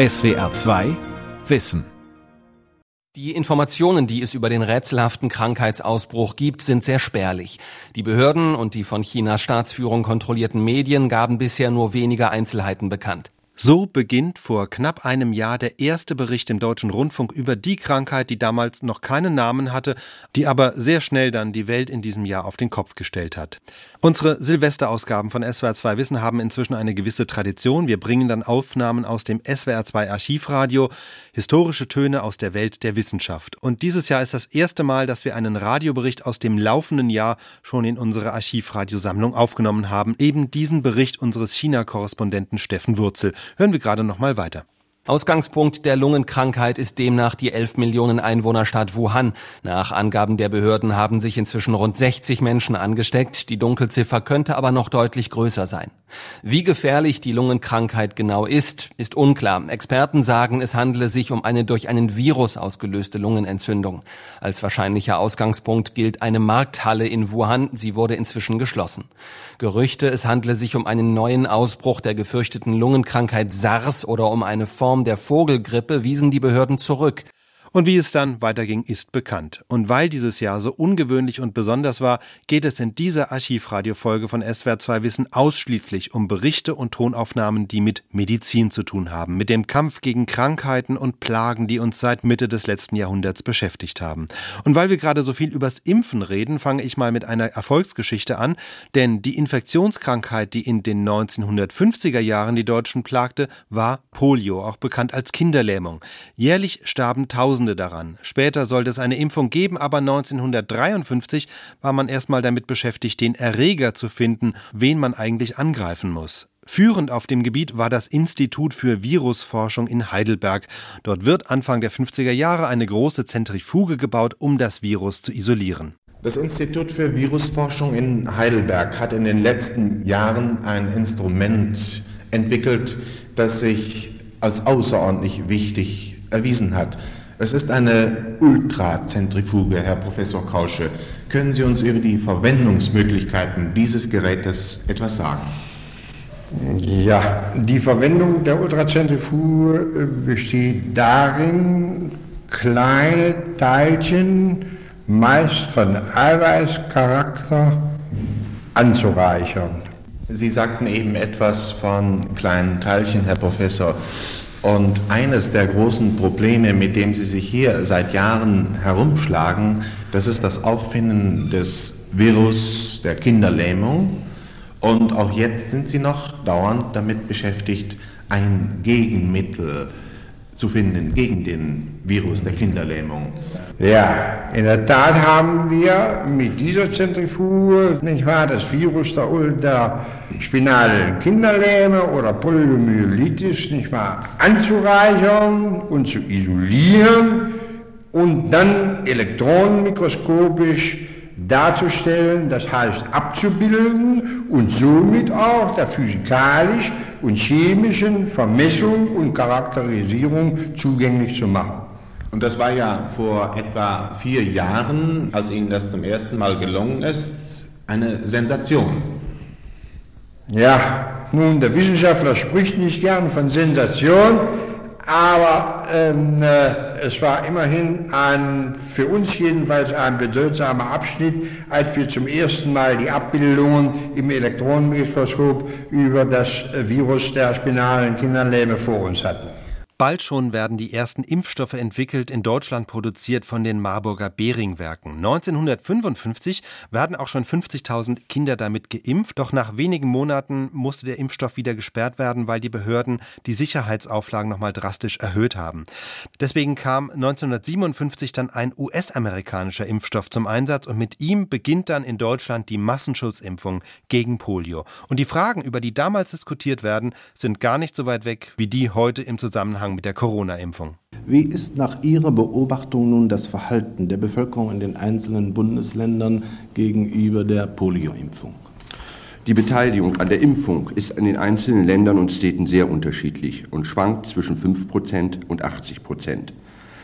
SWR 2 Wissen die Informationen, die es über den rätselhaften Krankheitsausbruch gibt, sind sehr spärlich. Die Behörden und die von Chinas Staatsführung kontrollierten Medien gaben bisher nur wenige Einzelheiten bekannt. So beginnt vor knapp einem Jahr der erste Bericht im Deutschen Rundfunk über die Krankheit, die damals noch keinen Namen hatte, die aber sehr schnell dann die Welt in diesem Jahr auf den Kopf gestellt hat. Unsere Silvesterausgaben von SWR2 Wissen haben inzwischen eine gewisse Tradition. Wir bringen dann Aufnahmen aus dem SWR2 Archivradio, historische Töne aus der Welt der Wissenschaft. Und dieses Jahr ist das erste Mal, dass wir einen Radiobericht aus dem laufenden Jahr schon in unsere Archivradiosammlung aufgenommen haben. Eben diesen Bericht unseres China-Korrespondenten Steffen Wurzel. Hören wir gerade noch mal weiter. Ausgangspunkt der Lungenkrankheit ist demnach die 11 Millionen Einwohnerstadt Wuhan. Nach Angaben der Behörden haben sich inzwischen rund 60 Menschen angesteckt. Die Dunkelziffer könnte aber noch deutlich größer sein. Wie gefährlich die Lungenkrankheit genau ist, ist unklar. Experten sagen, es handele sich um eine durch einen Virus ausgelöste Lungenentzündung. Als wahrscheinlicher Ausgangspunkt gilt eine Markthalle in Wuhan. Sie wurde inzwischen geschlossen. Gerüchte, es handle sich um einen neuen Ausbruch der gefürchteten Lungenkrankheit SARS oder um eine Form der Vogelgrippe, wiesen die Behörden zurück. Und wie es dann weiterging, ist bekannt. Und weil dieses Jahr so ungewöhnlich und besonders war, geht es in dieser Archivradiofolge von SWR2 Wissen ausschließlich um Berichte und Tonaufnahmen, die mit Medizin zu tun haben, mit dem Kampf gegen Krankheiten und Plagen, die uns seit Mitte des letzten Jahrhunderts beschäftigt haben. Und weil wir gerade so viel übers Impfen reden, fange ich mal mit einer Erfolgsgeschichte an, denn die Infektionskrankheit, die in den 1950er Jahren die Deutschen plagte, war Polio, auch bekannt als Kinderlähmung. Jährlich starben tausend Tausende daran. Später sollte es eine Impfung geben, aber 1953 war man erstmal damit beschäftigt, den Erreger zu finden, wen man eigentlich angreifen muss. Führend auf dem Gebiet war das Institut für Virusforschung in Heidelberg. Dort wird Anfang der 50er Jahre eine große Zentrifuge gebaut, um das Virus zu isolieren. Das Institut für Virusforschung in Heidelberg hat in den letzten Jahren ein Instrument entwickelt, das sich als außerordentlich wichtig erwiesen hat. Es ist eine Ultrazentrifuge, Herr Professor Kausche. Können Sie uns über die Verwendungsmöglichkeiten dieses Gerätes etwas sagen? Ja, die Verwendung der Ultrazentrifuge besteht darin, kleine Teilchen, meist von Eiweißcharakter, anzureichern. Sie sagten eben etwas von kleinen Teilchen, Herr Professor. Und eines der großen Probleme, mit dem Sie sich hier seit Jahren herumschlagen, das ist das Auffinden des Virus der Kinderlähmung. Und auch jetzt sind Sie noch dauernd damit beschäftigt, ein Gegenmittel zu finden gegen den Virus der Kinderlähmung. Ja, in der Tat haben wir mit dieser Zentrifuge, nicht wahr, das Virus der, der spinalen Kinderlähme oder Poliomyelitis, nicht wahr, anzureichern und zu isolieren und dann elektronenmikroskopisch darzustellen, das heißt abzubilden und somit auch der physikalisch und chemischen Vermessung und Charakterisierung zugänglich zu machen. Und das war ja vor etwa vier Jahren, als Ihnen das zum ersten Mal gelungen ist, eine Sensation. Ja, nun, der Wissenschaftler spricht nicht gern von Sensation, aber ähm, äh, es war immerhin ein, für uns jedenfalls ein bedeutsamer Abschnitt, als wir zum ersten Mal die Abbildungen im Elektronenmikroskop über das Virus der spinalen Kinderlähme vor uns hatten. Bald schon werden die ersten Impfstoffe entwickelt, in Deutschland produziert von den Marburger Behring-Werken. 1955 werden auch schon 50.000 Kinder damit geimpft, doch nach wenigen Monaten musste der Impfstoff wieder gesperrt werden, weil die Behörden die Sicherheitsauflagen nochmal drastisch erhöht haben. Deswegen kam 1957 dann ein US-amerikanischer Impfstoff zum Einsatz und mit ihm beginnt dann in Deutschland die Massenschutzimpfung gegen Polio. Und die Fragen, über die damals diskutiert werden, sind gar nicht so weit weg wie die heute im Zusammenhang Zusammenhang mit der Corona-Impfung. Wie ist nach Ihrer Beobachtung nun das Verhalten der Bevölkerung in den einzelnen Bundesländern gegenüber der Polio-Impfung? Die Beteiligung an der Impfung ist in den einzelnen Ländern und Städten sehr unterschiedlich und schwankt zwischen 5% und 80%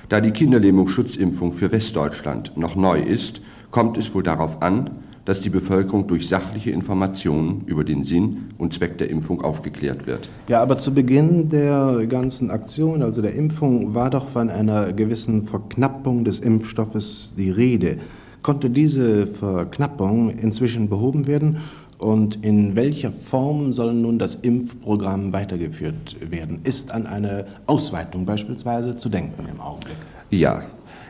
Da die Kinderlähmungsschutzimpfung für Westdeutschland noch neu ist, kommt es wohl darauf an, dass die Bevölkerung durch sachliche Informationen über den Sinn und Zweck der Impfung aufgeklärt wird. Ja, aber zu Beginn der ganzen Aktion, also der Impfung, war doch von einer gewissen Verknappung des Impfstoffes die Rede. Konnte diese Verknappung inzwischen behoben werden? Und in welcher Form soll nun das Impfprogramm weitergeführt werden? Ist an eine Ausweitung beispielsweise zu denken im Augenblick? Ja,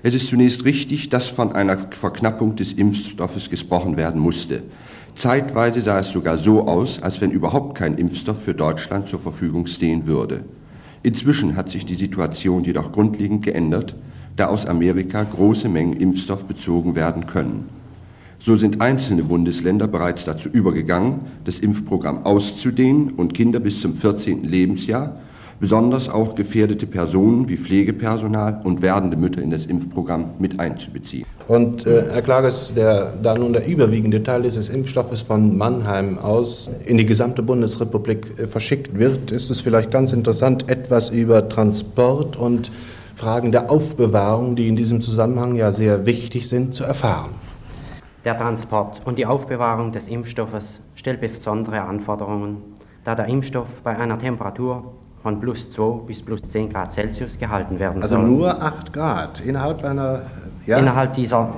es ist zunächst richtig, dass von einer Verknappung des Impfstoffes gesprochen werden musste. Zeitweise sah es sogar so aus, als wenn überhaupt kein Impfstoff für Deutschland zur Verfügung stehen würde. Inzwischen hat sich die Situation jedoch grundlegend geändert, da aus Amerika große Mengen Impfstoff bezogen werden können. So sind einzelne Bundesländer bereits dazu übergegangen, das Impfprogramm auszudehnen und Kinder bis zum 14. Lebensjahr besonders auch gefährdete Personen wie Pflegepersonal und werdende Mütter in das Impfprogramm mit einzubeziehen. Und äh, Herr Klages, der, da nun der überwiegende Teil dieses Impfstoffes von Mannheim aus in die gesamte Bundesrepublik äh, verschickt wird, ist es vielleicht ganz interessant, etwas über Transport und Fragen der Aufbewahrung, die in diesem Zusammenhang ja sehr wichtig sind, zu erfahren. Der Transport und die Aufbewahrung des Impfstoffes stellt besondere Anforderungen, da der Impfstoff bei einer Temperatur von plus 2 bis plus 10 Grad Celsius gehalten werden also soll. Also nur 8 Grad innerhalb einer. Ja? Innerhalb dieser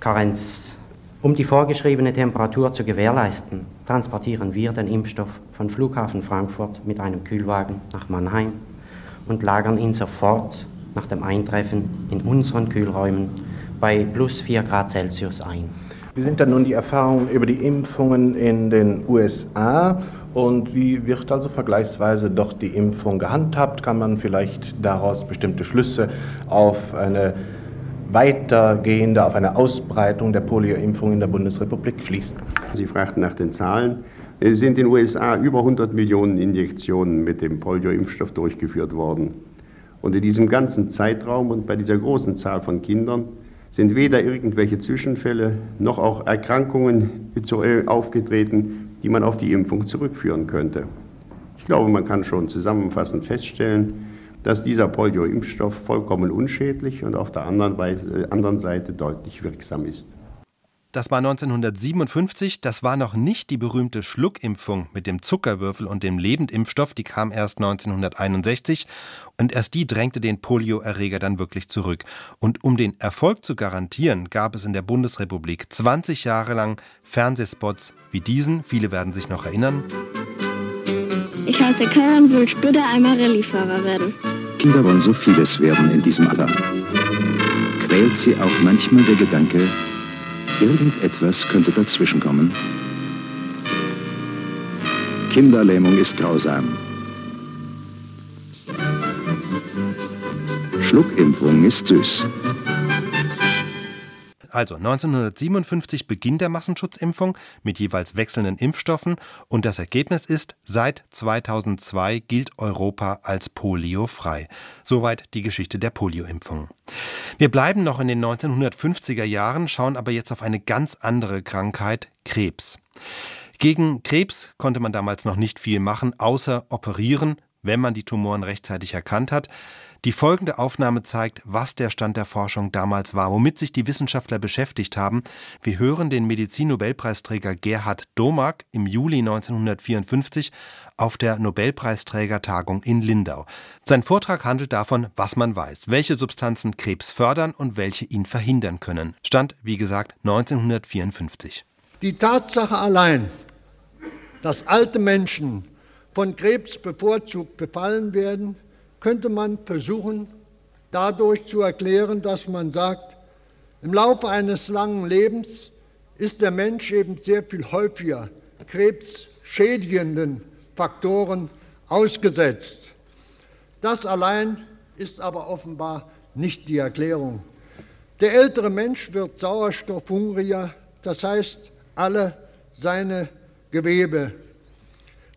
Karenz. Um die vorgeschriebene Temperatur zu gewährleisten, transportieren wir den Impfstoff von Flughafen Frankfurt mit einem Kühlwagen nach Mannheim und lagern ihn sofort nach dem Eintreffen in unseren Kühlräumen bei plus 4 Grad Celsius ein. Wie sind dann nun die Erfahrungen über die Impfungen in den USA und wie wird also vergleichsweise doch die Impfung gehandhabt? Kann man vielleicht daraus bestimmte Schlüsse auf eine weitergehende, auf eine Ausbreitung der Polioimpfung in der Bundesrepublik schließen? Sie fragten nach den Zahlen. Es sind in den USA über 100 Millionen Injektionen mit dem Polioimpfstoff durchgeführt worden. Und in diesem ganzen Zeitraum und bei dieser großen Zahl von Kindern sind weder irgendwelche Zwischenfälle noch auch Erkrankungen aufgetreten, die man auf die Impfung zurückführen könnte. Ich glaube, man kann schon zusammenfassend feststellen, dass dieser Polio-Impfstoff vollkommen unschädlich und auf der anderen, Weise, anderen Seite deutlich wirksam ist. Das war 1957, das war noch nicht die berühmte Schluckimpfung mit dem Zuckerwürfel und dem Lebendimpfstoff, die kam erst 1961 und erst die drängte den Polioerreger dann wirklich zurück. Und um den Erfolg zu garantieren, gab es in der Bundesrepublik 20 Jahre lang Fernsehspots wie diesen, viele werden sich noch erinnern. Ich heiße Kai und will später einmal Rallyefahrer werden. Kinder wollen so vieles werden in diesem Alter. Quält sie auch manchmal der Gedanke, Irgendetwas könnte dazwischenkommen. Kinderlähmung ist grausam. Schluckimpfung ist süß. Also 1957 Beginn der Massenschutzimpfung mit jeweils wechselnden Impfstoffen und das Ergebnis ist, seit 2002 gilt Europa als poliofrei. Soweit die Geschichte der Polioimpfung. Wir bleiben noch in den 1950er Jahren, schauen aber jetzt auf eine ganz andere Krankheit, Krebs. Gegen Krebs konnte man damals noch nicht viel machen, außer operieren, wenn man die Tumoren rechtzeitig erkannt hat. Die folgende Aufnahme zeigt, was der Stand der Forschung damals war, womit sich die Wissenschaftler beschäftigt haben. Wir hören den Medizinnobelpreisträger Gerhard Domark im Juli 1954 auf der Nobelpreisträgertagung in Lindau. Sein Vortrag handelt davon, was man weiß, welche Substanzen Krebs fördern und welche ihn verhindern können. Stand, wie gesagt, 1954. Die Tatsache allein, dass alte Menschen von Krebs bevorzugt befallen werden, könnte man versuchen, dadurch zu erklären, dass man sagt, im Laufe eines langen Lebens ist der Mensch eben sehr viel häufiger krebsschädigenden Faktoren ausgesetzt. Das allein ist aber offenbar nicht die Erklärung. Der ältere Mensch wird sauerstoffhungriger, das heißt, alle seine Gewebe.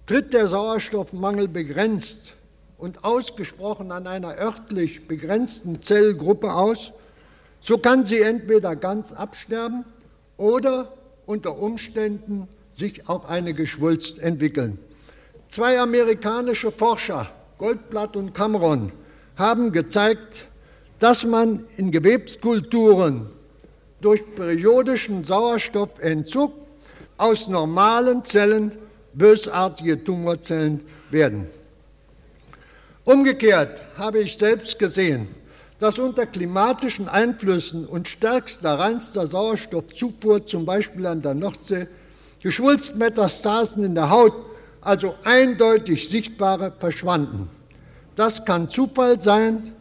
Tritt der Sauerstoffmangel begrenzt und ausgesprochen an einer örtlich begrenzten Zellgruppe aus, so kann sie entweder ganz absterben oder unter Umständen sich auch eine Geschwulst entwickeln. Zwei amerikanische Forscher, Goldblatt und Cameron, haben gezeigt, dass man in Gewebskulturen durch periodischen Sauerstoffentzug aus normalen Zellen bösartige Tumorzellen werden. Umgekehrt habe ich selbst gesehen, dass unter klimatischen Einflüssen und stärkster reinster Sauerstoffzufuhr, zum Beispiel an der Nordsee, Geschwulstmetastasen in der Haut, also eindeutig sichtbare, verschwanden. Das kann Zufall sein.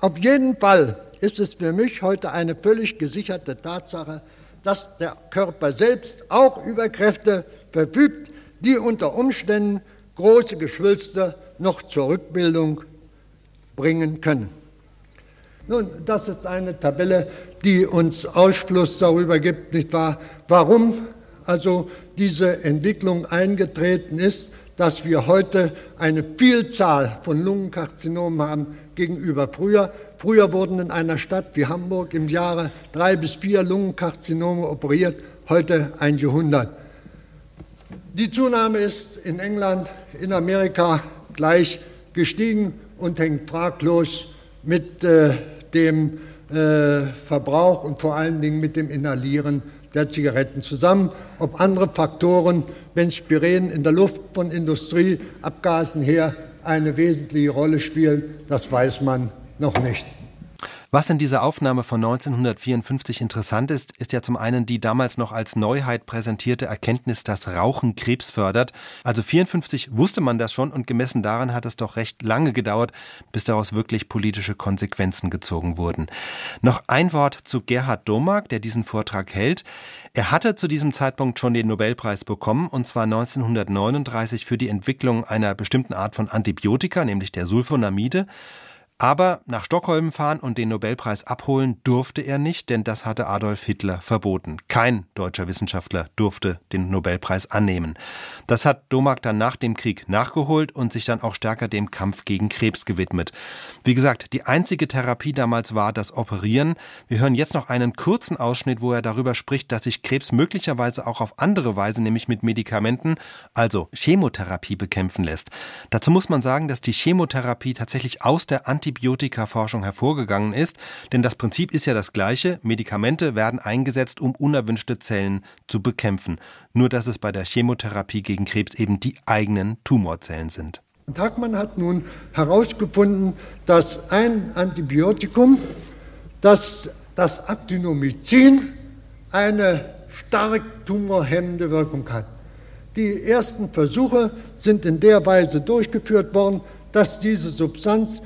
Auf jeden Fall ist es für mich heute eine völlig gesicherte Tatsache, dass der Körper selbst auch über Kräfte verfügt, die unter Umständen große Geschwülste noch zur Rückbildung bringen können. Nun, das ist eine Tabelle, die uns Ausschluss darüber gibt, nicht wahr, warum also diese Entwicklung eingetreten ist, dass wir heute eine Vielzahl von Lungenkarzinomen haben gegenüber früher. Früher wurden in einer Stadt wie Hamburg im Jahre drei bis vier Lungenkarzinome operiert, heute einige hundert. Die Zunahme ist in England, in Amerika gleich gestiegen und hängt fraglos mit äh, dem äh, Verbrauch und vor allen Dingen mit dem Inhalieren der Zigaretten zusammen. Ob andere Faktoren, wenn Spiren in der Luft von Industrieabgasen her eine wesentliche Rolle spielen, das weiß man noch nicht. Was in dieser Aufnahme von 1954 interessant ist, ist ja zum einen die damals noch als Neuheit präsentierte Erkenntnis, dass Rauchen Krebs fördert. Also 54 wusste man das schon und gemessen daran hat es doch recht lange gedauert, bis daraus wirklich politische Konsequenzen gezogen wurden. Noch ein Wort zu Gerhard Domark, der diesen Vortrag hält. Er hatte zu diesem Zeitpunkt schon den Nobelpreis bekommen, und zwar 1939 für die Entwicklung einer bestimmten Art von Antibiotika, nämlich der Sulfonamide. Aber nach Stockholm fahren und den Nobelpreis abholen durfte er nicht, denn das hatte Adolf Hitler verboten. Kein deutscher Wissenschaftler durfte den Nobelpreis annehmen. Das hat Domark dann nach dem Krieg nachgeholt und sich dann auch stärker dem Kampf gegen Krebs gewidmet. Wie gesagt, die einzige Therapie damals war das Operieren. Wir hören jetzt noch einen kurzen Ausschnitt, wo er darüber spricht, dass sich Krebs möglicherweise auch auf andere Weise, nämlich mit Medikamenten, also Chemotherapie bekämpfen lässt. Dazu muss man sagen, dass die Chemotherapie tatsächlich aus der Anti Antibiotikaforschung hervorgegangen ist, denn das Prinzip ist ja das gleiche, Medikamente werden eingesetzt, um unerwünschte Zellen zu bekämpfen, nur dass es bei der Chemotherapie gegen Krebs eben die eigenen Tumorzellen sind. Tagmann hat nun herausgefunden, dass ein Antibiotikum, das, das Actinomycin, eine stark tumorhemmende Wirkung hat. Die ersten Versuche sind in der Weise durchgeführt worden, dass diese Substanz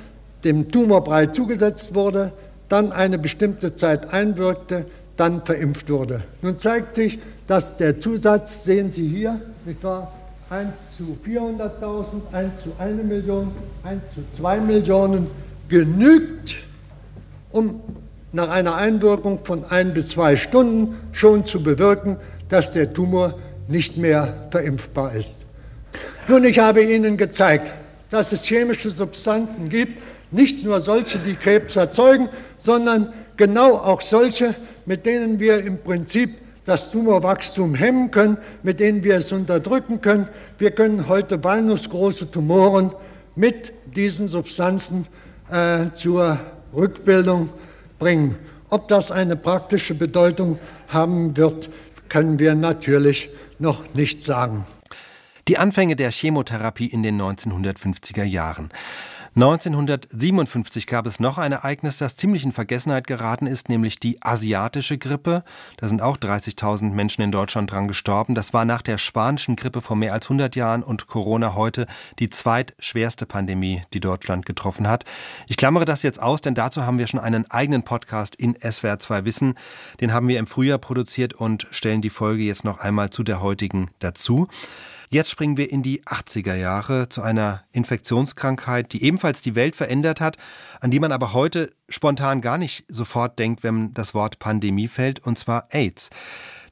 dem Tumorbrei zugesetzt wurde, dann eine bestimmte Zeit einwirkte, dann verimpft wurde. Nun zeigt sich, dass der Zusatz, sehen Sie hier, nicht wahr, 1 zu 400.000, 1 zu 1 Million, 1 zu 2 Millionen genügt, um nach einer Einwirkung von ein bis zwei Stunden schon zu bewirken, dass der Tumor nicht mehr verimpfbar ist. Nun, ich habe Ihnen gezeigt, dass es chemische Substanzen gibt, nicht nur solche, die Krebs erzeugen, sondern genau auch solche, mit denen wir im Prinzip das Tumorwachstum hemmen können, mit denen wir es unterdrücken können. Wir können heute walnussgroße Tumoren mit diesen Substanzen äh, zur Rückbildung bringen. Ob das eine praktische Bedeutung haben wird, können wir natürlich noch nicht sagen. Die Anfänge der Chemotherapie in den 1950er Jahren. 1957 gab es noch ein Ereignis, das ziemlich in Vergessenheit geraten ist, nämlich die asiatische Grippe. Da sind auch 30.000 Menschen in Deutschland dran gestorben. Das war nach der spanischen Grippe vor mehr als 100 Jahren und Corona heute die zweitschwerste Pandemie, die Deutschland getroffen hat. Ich klammere das jetzt aus, denn dazu haben wir schon einen eigenen Podcast in SWR 2 Wissen. Den haben wir im Frühjahr produziert und stellen die Folge jetzt noch einmal zu der heutigen dazu. Jetzt springen wir in die 80er Jahre zu einer Infektionskrankheit, die ebenfalls die Welt verändert hat, an die man aber heute spontan gar nicht sofort denkt, wenn das Wort Pandemie fällt, und zwar AIDS.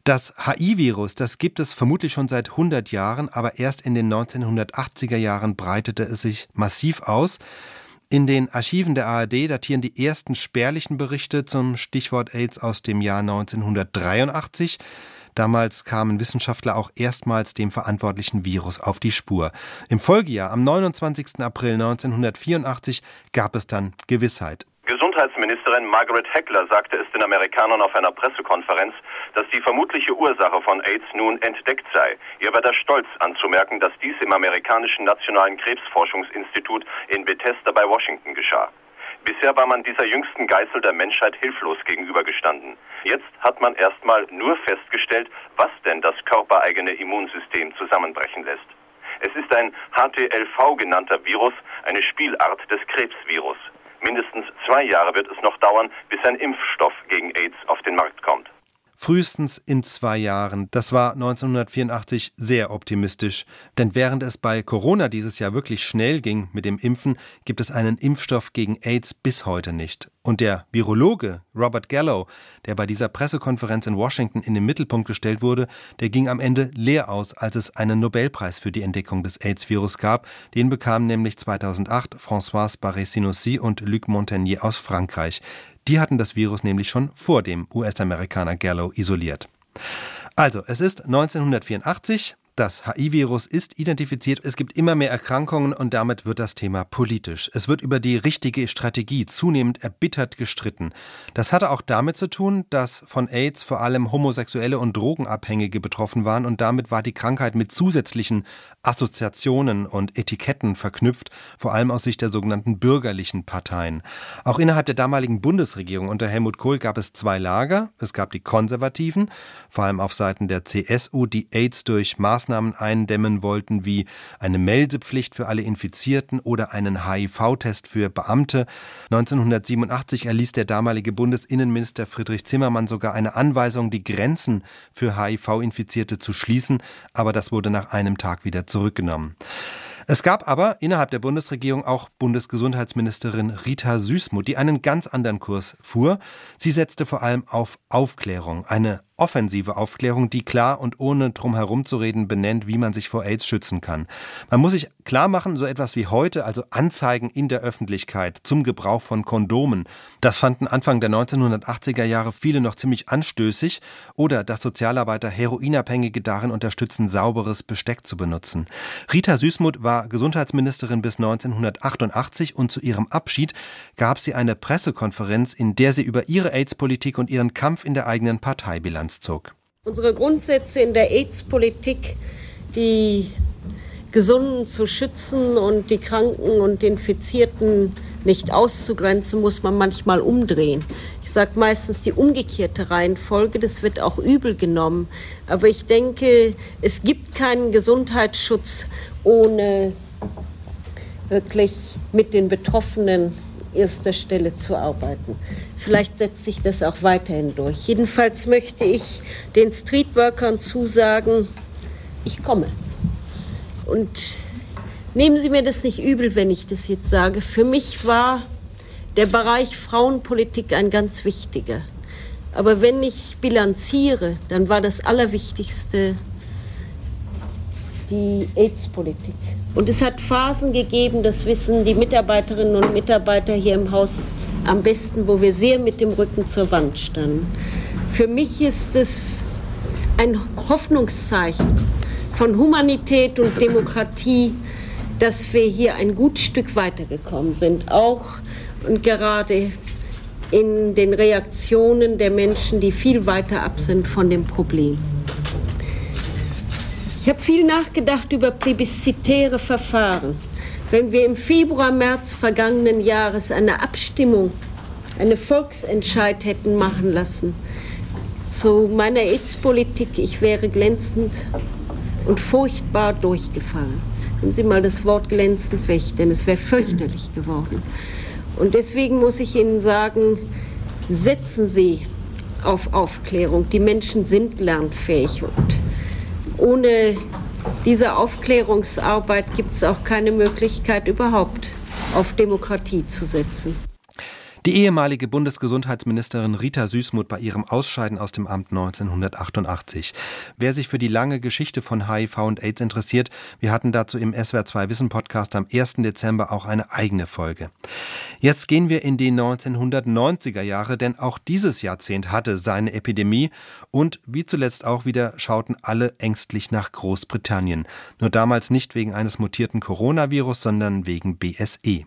Das HIV-Virus, das gibt es vermutlich schon seit 100 Jahren, aber erst in den 1980er Jahren breitete es sich massiv aus. In den Archiven der ARD datieren die ersten spärlichen Berichte zum Stichwort AIDS aus dem Jahr 1983. Damals kamen Wissenschaftler auch erstmals dem verantwortlichen Virus auf die Spur. Im Folgejahr, am 29. April 1984, gab es dann Gewissheit. Gesundheit Gesundheitsministerin Margaret Heckler sagte es den Amerikanern auf einer Pressekonferenz, dass die vermutliche Ursache von AIDS nun entdeckt sei. Ihr war der Stolz anzumerken, dass dies im amerikanischen Nationalen Krebsforschungsinstitut in Bethesda bei Washington geschah. Bisher war man dieser jüngsten Geißel der Menschheit hilflos gegenübergestanden. Jetzt hat man erstmal nur festgestellt, was denn das körpereigene Immunsystem zusammenbrechen lässt. Es ist ein HTLV genannter Virus, eine Spielart des Krebsvirus. Mindestens zwei Jahre wird es noch dauern, bis ein Impfstoff gegen AIDS auf den Markt kommt frühestens in zwei Jahren. Das war 1984 sehr optimistisch. Denn während es bei Corona dieses Jahr wirklich schnell ging mit dem Impfen, gibt es einen Impfstoff gegen AIDS bis heute nicht. Und der Virologe Robert Gallo, der bei dieser Pressekonferenz in Washington in den Mittelpunkt gestellt wurde, der ging am Ende leer aus, als es einen Nobelpreis für die Entdeckung des AIDS-Virus gab. Den bekamen nämlich 2008 François Barré-Sinoussi und Luc Montagnier aus Frankreich. Die hatten das Virus nämlich schon vor dem US-Amerikaner Gallo isoliert. Also, es ist 1984, das HIV-Virus ist identifiziert, es gibt immer mehr Erkrankungen und damit wird das Thema politisch. Es wird über die richtige Strategie zunehmend erbittert gestritten. Das hatte auch damit zu tun, dass von AIDS vor allem Homosexuelle und Drogenabhängige betroffen waren und damit war die Krankheit mit zusätzlichen Assoziationen und Etiketten verknüpft, vor allem aus Sicht der sogenannten bürgerlichen Parteien. Auch innerhalb der damaligen Bundesregierung unter Helmut Kohl gab es zwei Lager. Es gab die Konservativen, vor allem auf Seiten der CSU, die AIDS durch Maßnahmen Maßnahmen eindämmen wollten, wie eine Meldepflicht für alle Infizierten oder einen HIV-Test für Beamte. 1987 erließ der damalige Bundesinnenminister Friedrich Zimmermann sogar eine Anweisung, die Grenzen für HIV-Infizierte zu schließen, aber das wurde nach einem Tag wieder zurückgenommen. Es gab aber innerhalb der Bundesregierung auch Bundesgesundheitsministerin Rita Süßmuth, die einen ganz anderen Kurs fuhr. Sie setzte vor allem auf Aufklärung, eine offensive Aufklärung, die klar und ohne drum reden benennt, wie man sich vor AIDS schützen kann. Man muss sich klar machen, so etwas wie heute, also Anzeigen in der Öffentlichkeit zum Gebrauch von Kondomen, das fanden Anfang der 1980er Jahre viele noch ziemlich anstößig oder dass Sozialarbeiter Heroinabhängige darin unterstützen, sauberes Besteck zu benutzen. Rita Süßmuth war Gesundheitsministerin bis 1988 und zu ihrem Abschied gab sie eine Pressekonferenz, in der sie über ihre AIDS-Politik und ihren Kampf in der eigenen Partei bilanziert. Zog. Unsere Grundsätze in der AIDS-Politik, die Gesunden zu schützen und die Kranken und Infizierten nicht auszugrenzen, muss man manchmal umdrehen. Ich sage meistens die umgekehrte Reihenfolge, das wird auch übel genommen. Aber ich denke, es gibt keinen Gesundheitsschutz ohne wirklich mit den Betroffenen erster Stelle zu arbeiten. Vielleicht setzt sich das auch weiterhin durch. Jedenfalls möchte ich den Streetworkern zusagen, ich komme. Und nehmen Sie mir das nicht übel, wenn ich das jetzt sage. Für mich war der Bereich Frauenpolitik ein ganz wichtiger. Aber wenn ich bilanziere, dann war das Allerwichtigste die AIDS-Politik. Und es hat Phasen gegeben, das wissen die Mitarbeiterinnen und Mitarbeiter hier im Haus am besten, wo wir sehr mit dem Rücken zur Wand standen. Für mich ist es ein Hoffnungszeichen von Humanität und Demokratie, dass wir hier ein gut Stück weitergekommen sind, auch und gerade in den Reaktionen der Menschen, die viel weiter ab sind von dem Problem. Ich habe viel nachgedacht über plebiszitäre Verfahren. Wenn wir im Februar, März vergangenen Jahres eine Abstimmung, eine Volksentscheid hätten machen lassen zu meiner AIDS-Politik, ich wäre glänzend und furchtbar durchgefallen. Nehmen Sie mal das Wort glänzend weg, denn es wäre fürchterlich geworden. Und deswegen muss ich Ihnen sagen, setzen Sie auf Aufklärung. Die Menschen sind lernfähig und ohne diese Aufklärungsarbeit gibt es auch keine Möglichkeit überhaupt auf Demokratie zu setzen. Die ehemalige Bundesgesundheitsministerin Rita Süßmuth bei ihrem Ausscheiden aus dem Amt 1988. Wer sich für die lange Geschichte von HIV und AIDS interessiert, wir hatten dazu im SWR2 Wissen Podcast am 1. Dezember auch eine eigene Folge. Jetzt gehen wir in die 1990er Jahre, denn auch dieses Jahrzehnt hatte seine Epidemie und wie zuletzt auch wieder schauten alle ängstlich nach Großbritannien. Nur damals nicht wegen eines mutierten Coronavirus, sondern wegen BSE.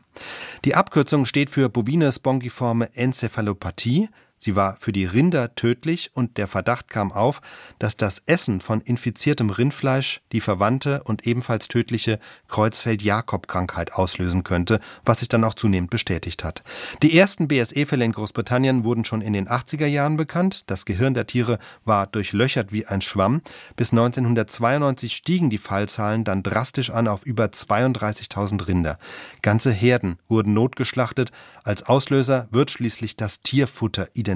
Die Abkürzung steht für Bovine spongiforme Enzephalopathie, Sie war für die Rinder tödlich und der Verdacht kam auf, dass das Essen von infiziertem Rindfleisch die verwandte und ebenfalls tödliche Kreuzfeld-Jakob-Krankheit auslösen könnte, was sich dann auch zunehmend bestätigt hat. Die ersten BSE-Fälle in Großbritannien wurden schon in den 80er Jahren bekannt. Das Gehirn der Tiere war durchlöchert wie ein Schwamm. Bis 1992 stiegen die Fallzahlen dann drastisch an auf über 32.000 Rinder. Ganze Herden wurden notgeschlachtet. Als Auslöser wird schließlich das Tierfutter identifiziert,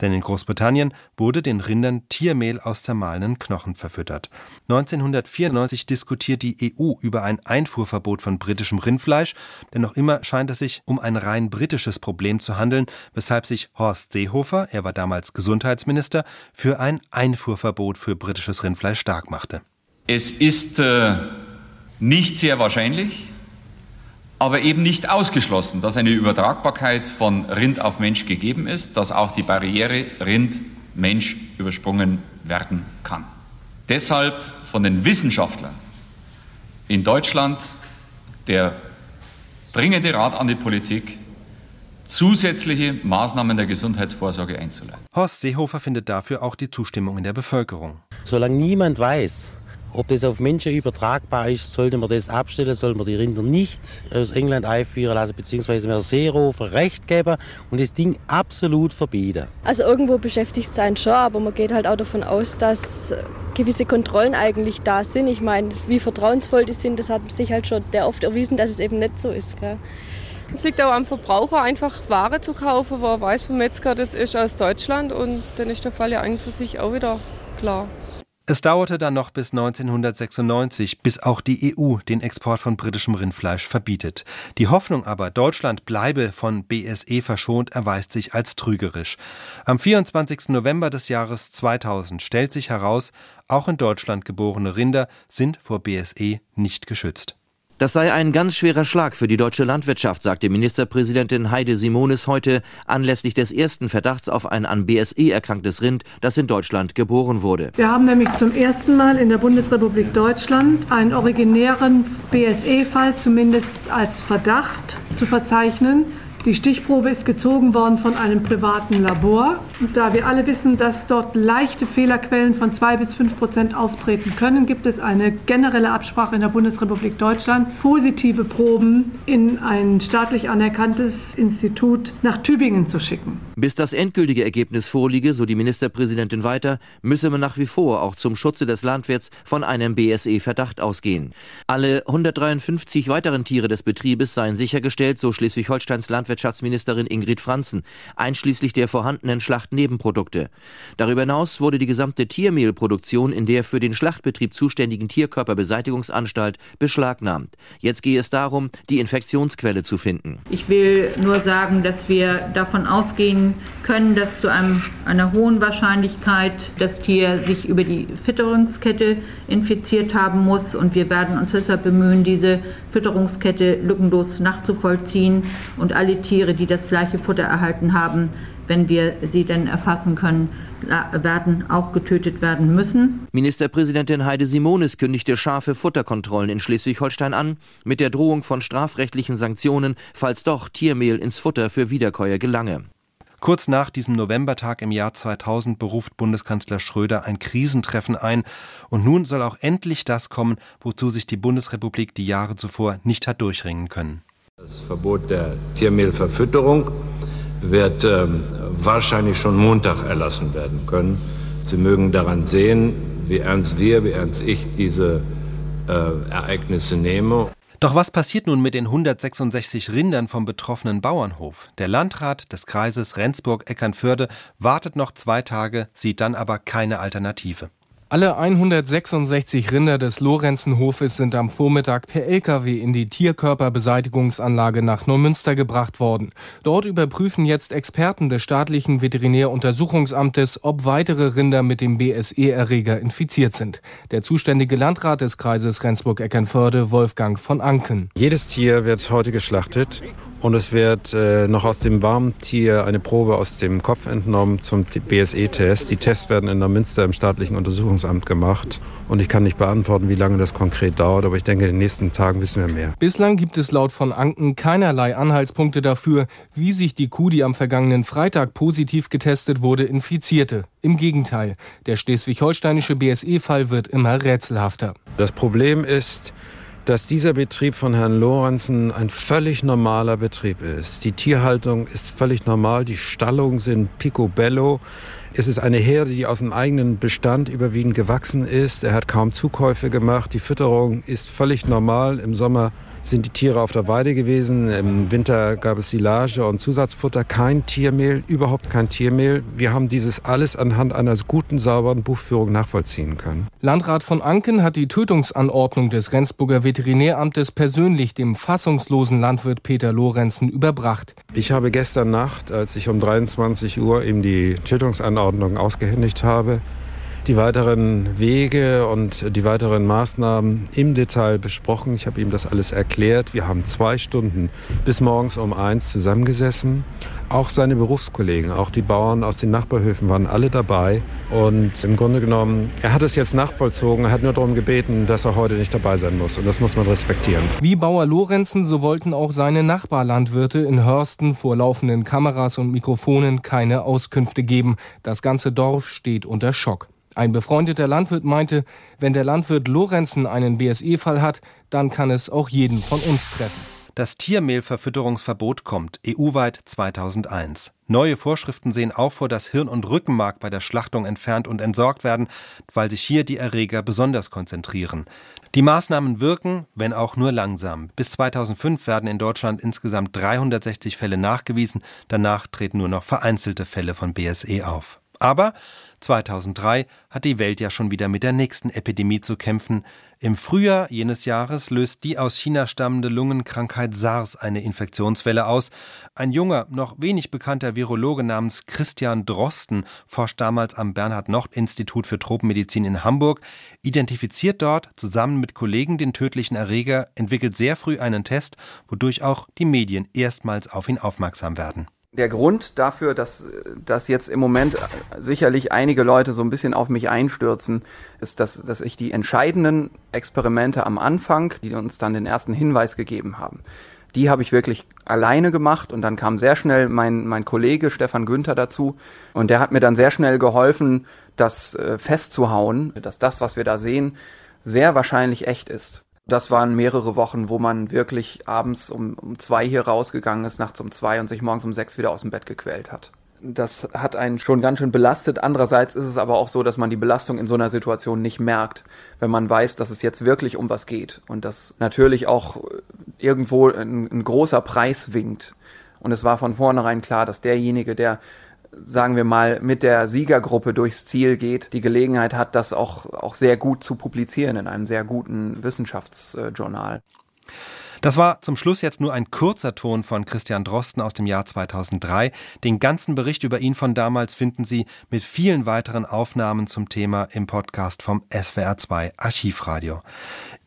denn in Großbritannien wurde den Rindern Tiermehl aus zermahlenen Knochen verfüttert. 1994 diskutiert die EU über ein Einfuhrverbot von britischem Rindfleisch, denn noch immer scheint es sich um ein rein britisches Problem zu handeln, weshalb sich Horst Seehofer, er war damals Gesundheitsminister, für ein Einfuhrverbot für britisches Rindfleisch stark machte. Es ist äh, nicht sehr wahrscheinlich, aber eben nicht ausgeschlossen, dass eine Übertragbarkeit von Rind auf Mensch gegeben ist, dass auch die Barriere Rind-Mensch übersprungen werden kann. Deshalb von den Wissenschaftlern in Deutschland der dringende Rat an die Politik, zusätzliche Maßnahmen der Gesundheitsvorsorge einzuleiten. Horst Seehofer findet dafür auch die Zustimmung in der Bevölkerung. Solange niemand weiß, ob das auf Menschen übertragbar ist, sollte man das abstellen, soll man die Rinder nicht aus England einführen lassen, beziehungsweise mehr Seehofer Recht geben und das Ding absolut verbieten. Also irgendwo beschäftigt es einen schon, aber man geht halt auch davon aus, dass gewisse Kontrollen eigentlich da sind. Ich meine, wie vertrauensvoll die sind, das hat sich halt schon der oft erwiesen, dass es eben nicht so ist. Gell? Es liegt auch am Verbraucher, einfach Ware zu kaufen, wo er weiß vom Metzger, das ist aus Deutschland und dann ist der Fall ja eigentlich für sich auch wieder klar. Es dauerte dann noch bis 1996, bis auch die EU den Export von britischem Rindfleisch verbietet. Die Hoffnung aber, Deutschland bleibe von BSE verschont, erweist sich als trügerisch. Am 24. November des Jahres 2000 stellt sich heraus, auch in Deutschland geborene Rinder sind vor BSE nicht geschützt. Das sei ein ganz schwerer Schlag für die deutsche Landwirtschaft, sagte Ministerpräsidentin Heide Simonis heute anlässlich des ersten Verdachts auf ein an BSE erkranktes Rind, das in Deutschland geboren wurde. Wir haben nämlich zum ersten Mal in der Bundesrepublik Deutschland einen originären BSE-Fall zumindest als Verdacht zu verzeichnen. Die Stichprobe ist gezogen worden von einem privaten Labor. Da wir alle wissen, dass dort leichte Fehlerquellen von zwei bis fünf Prozent auftreten können, gibt es eine generelle Absprache in der Bundesrepublik Deutschland, positive Proben in ein staatlich anerkanntes Institut nach Tübingen zu schicken. Bis das endgültige Ergebnis vorliege, so die Ministerpräsidentin weiter, müsse man nach wie vor auch zum Schutze des Landwirts von einem BSE-Verdacht ausgehen. Alle 153 weiteren Tiere des Betriebes seien sichergestellt, so Schleswig-Holsteins Landwirtschaft Landwirtschaftsministerin Ingrid Franzen, einschließlich der vorhandenen Schlachtnebenprodukte. Darüber hinaus wurde die gesamte Tiermehlproduktion in der für den Schlachtbetrieb zuständigen Tierkörperbeseitigungsanstalt beschlagnahmt. Jetzt gehe es darum, die Infektionsquelle zu finden. Ich will nur sagen, dass wir davon ausgehen können, dass zu einem, einer hohen Wahrscheinlichkeit das Tier sich über die Fütterungskette infiziert haben muss. Und wir werden uns deshalb bemühen, diese Fütterungskette lückenlos nachzuvollziehen und alle Tiere, die das gleiche Futter erhalten haben, wenn wir sie denn erfassen können, werden auch getötet werden müssen. Ministerpräsidentin Heide Simonis kündigte scharfe Futterkontrollen in Schleswig-Holstein an, mit der Drohung von strafrechtlichen Sanktionen, falls doch Tiermehl ins Futter für Wiederkäuer gelange. Kurz nach diesem Novembertag im Jahr 2000 beruft Bundeskanzler Schröder ein Krisentreffen ein. Und nun soll auch endlich das kommen, wozu sich die Bundesrepublik die Jahre zuvor nicht hat durchringen können. Das Verbot der Tiermehlverfütterung wird äh, wahrscheinlich schon Montag erlassen werden können. Sie mögen daran sehen, wie ernst wir, wie ernst ich diese äh, Ereignisse nehme. Doch was passiert nun mit den 166 Rindern vom betroffenen Bauernhof? Der Landrat des Kreises Rendsburg-Eckernförde wartet noch zwei Tage, sieht dann aber keine Alternative. Alle 166 Rinder des Lorenzenhofes sind am Vormittag per Lkw in die Tierkörperbeseitigungsanlage nach Neumünster gebracht worden. Dort überprüfen jetzt Experten des staatlichen Veterinäruntersuchungsamtes, ob weitere Rinder mit dem BSE-Erreger infiziert sind. Der zuständige Landrat des Kreises Rendsburg-Eckernförde, Wolfgang von Anken. Jedes Tier wird heute geschlachtet und es wird äh, noch aus dem warmen Tier eine Probe aus dem Kopf entnommen zum BSE-Test. Die Tests werden in der Münster im staatlichen Untersuchungsamt gemacht und ich kann nicht beantworten, wie lange das konkret dauert, aber ich denke, in den nächsten Tagen wissen wir mehr. Bislang gibt es laut von Anken keinerlei Anhaltspunkte dafür, wie sich die Kuh, die am vergangenen Freitag positiv getestet wurde, infizierte. Im Gegenteil, der schleswig-holsteinische BSE-Fall wird immer rätselhafter. Das Problem ist, dass dieser Betrieb von Herrn Lorenzen ein völlig normaler Betrieb ist. Die Tierhaltung ist völlig normal, die Stallungen sind picobello. Es ist eine Herde, die aus dem eigenen Bestand überwiegend gewachsen ist. Er hat kaum Zukäufe gemacht. Die Fütterung ist völlig normal. Im Sommer sind die Tiere auf der Weide gewesen. Im Winter gab es Silage und Zusatzfutter, kein Tiermehl, überhaupt kein Tiermehl. Wir haben dieses alles anhand einer guten, sauberen Buchführung nachvollziehen können. Landrat von Anken hat die Tötungsanordnung des Rendsburger Veterinäramtes persönlich dem fassungslosen Landwirt Peter Lorenzen überbracht. Ich habe gestern Nacht, als ich um 23 Uhr ihm die Tötungsanordnung ausgehändigt habe, die weiteren Wege und die weiteren Maßnahmen im Detail besprochen. Ich habe ihm das alles erklärt. Wir haben zwei Stunden bis morgens um eins zusammengesessen. Auch seine Berufskollegen, auch die Bauern aus den Nachbarhöfen waren alle dabei. Und im Grunde genommen, er hat es jetzt nachvollzogen, hat nur darum gebeten, dass er heute nicht dabei sein muss. Und das muss man respektieren. Wie Bauer Lorenzen, so wollten auch seine Nachbarlandwirte in Hörsten vor laufenden Kameras und Mikrofonen keine Auskünfte geben. Das ganze Dorf steht unter Schock. Ein befreundeter Landwirt meinte, wenn der Landwirt Lorenzen einen BSE-Fall hat, dann kann es auch jeden von uns treffen. Das Tiermehlverfütterungsverbot kommt EU-weit 2001. Neue Vorschriften sehen auch vor, dass Hirn und Rückenmark bei der Schlachtung entfernt und entsorgt werden, weil sich hier die Erreger besonders konzentrieren. Die Maßnahmen wirken, wenn auch nur langsam. Bis 2005 werden in Deutschland insgesamt 360 Fälle nachgewiesen, danach treten nur noch vereinzelte Fälle von BSE auf. Aber 2003 hat die Welt ja schon wieder mit der nächsten Epidemie zu kämpfen. Im Frühjahr jenes Jahres löst die aus China stammende Lungenkrankheit SARS eine Infektionswelle aus. Ein junger, noch wenig bekannter Virologe namens Christian Drosten forscht damals am Bernhard-Nocht-Institut für Tropenmedizin in Hamburg, identifiziert dort zusammen mit Kollegen den tödlichen Erreger, entwickelt sehr früh einen Test, wodurch auch die Medien erstmals auf ihn aufmerksam werden der Grund dafür, dass, dass jetzt im Moment sicherlich einige Leute so ein bisschen auf mich einstürzen, ist, dass, dass ich die entscheidenden Experimente am Anfang, die uns dann den ersten Hinweis gegeben haben, die habe ich wirklich alleine gemacht und dann kam sehr schnell mein, mein Kollege Stefan Günther dazu und der hat mir dann sehr schnell geholfen, das äh, festzuhauen, dass das, was wir da sehen, sehr wahrscheinlich echt ist. Das waren mehrere Wochen, wo man wirklich abends um, um zwei hier rausgegangen ist, nachts um zwei und sich morgens um sechs wieder aus dem Bett gequält hat. Das hat einen schon ganz schön belastet. Andererseits ist es aber auch so, dass man die Belastung in so einer Situation nicht merkt, wenn man weiß, dass es jetzt wirklich um was geht und dass natürlich auch irgendwo ein, ein großer Preis winkt. Und es war von vornherein klar, dass derjenige, der sagen wir mal, mit der Siegergruppe durchs Ziel geht, die Gelegenheit hat, das auch, auch sehr gut zu publizieren in einem sehr guten Wissenschaftsjournal. Das war zum Schluss jetzt nur ein kurzer Ton von Christian Drosten aus dem Jahr 2003. Den ganzen Bericht über ihn von damals finden Sie mit vielen weiteren Aufnahmen zum Thema im Podcast vom SWR2 Archivradio.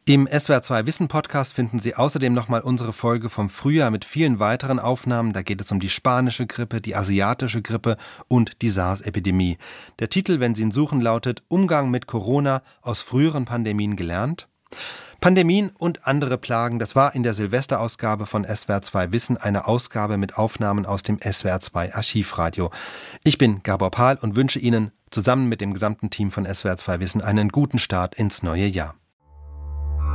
Im SWR2 Wissen Podcast finden Sie außerdem nochmal unsere Folge vom Frühjahr mit vielen weiteren Aufnahmen. Da geht es um die spanische Grippe, die asiatische Grippe und die SARS-Epidemie. Der Titel, wenn Sie ihn suchen, lautet Umgang mit Corona aus früheren Pandemien gelernt. Pandemien und andere Plagen, das war in der Silvesterausgabe von SWR2 Wissen eine Ausgabe mit Aufnahmen aus dem SWR2 Archivradio. Ich bin Gabor Pahl und wünsche Ihnen zusammen mit dem gesamten Team von SWR2 Wissen einen guten Start ins neue Jahr.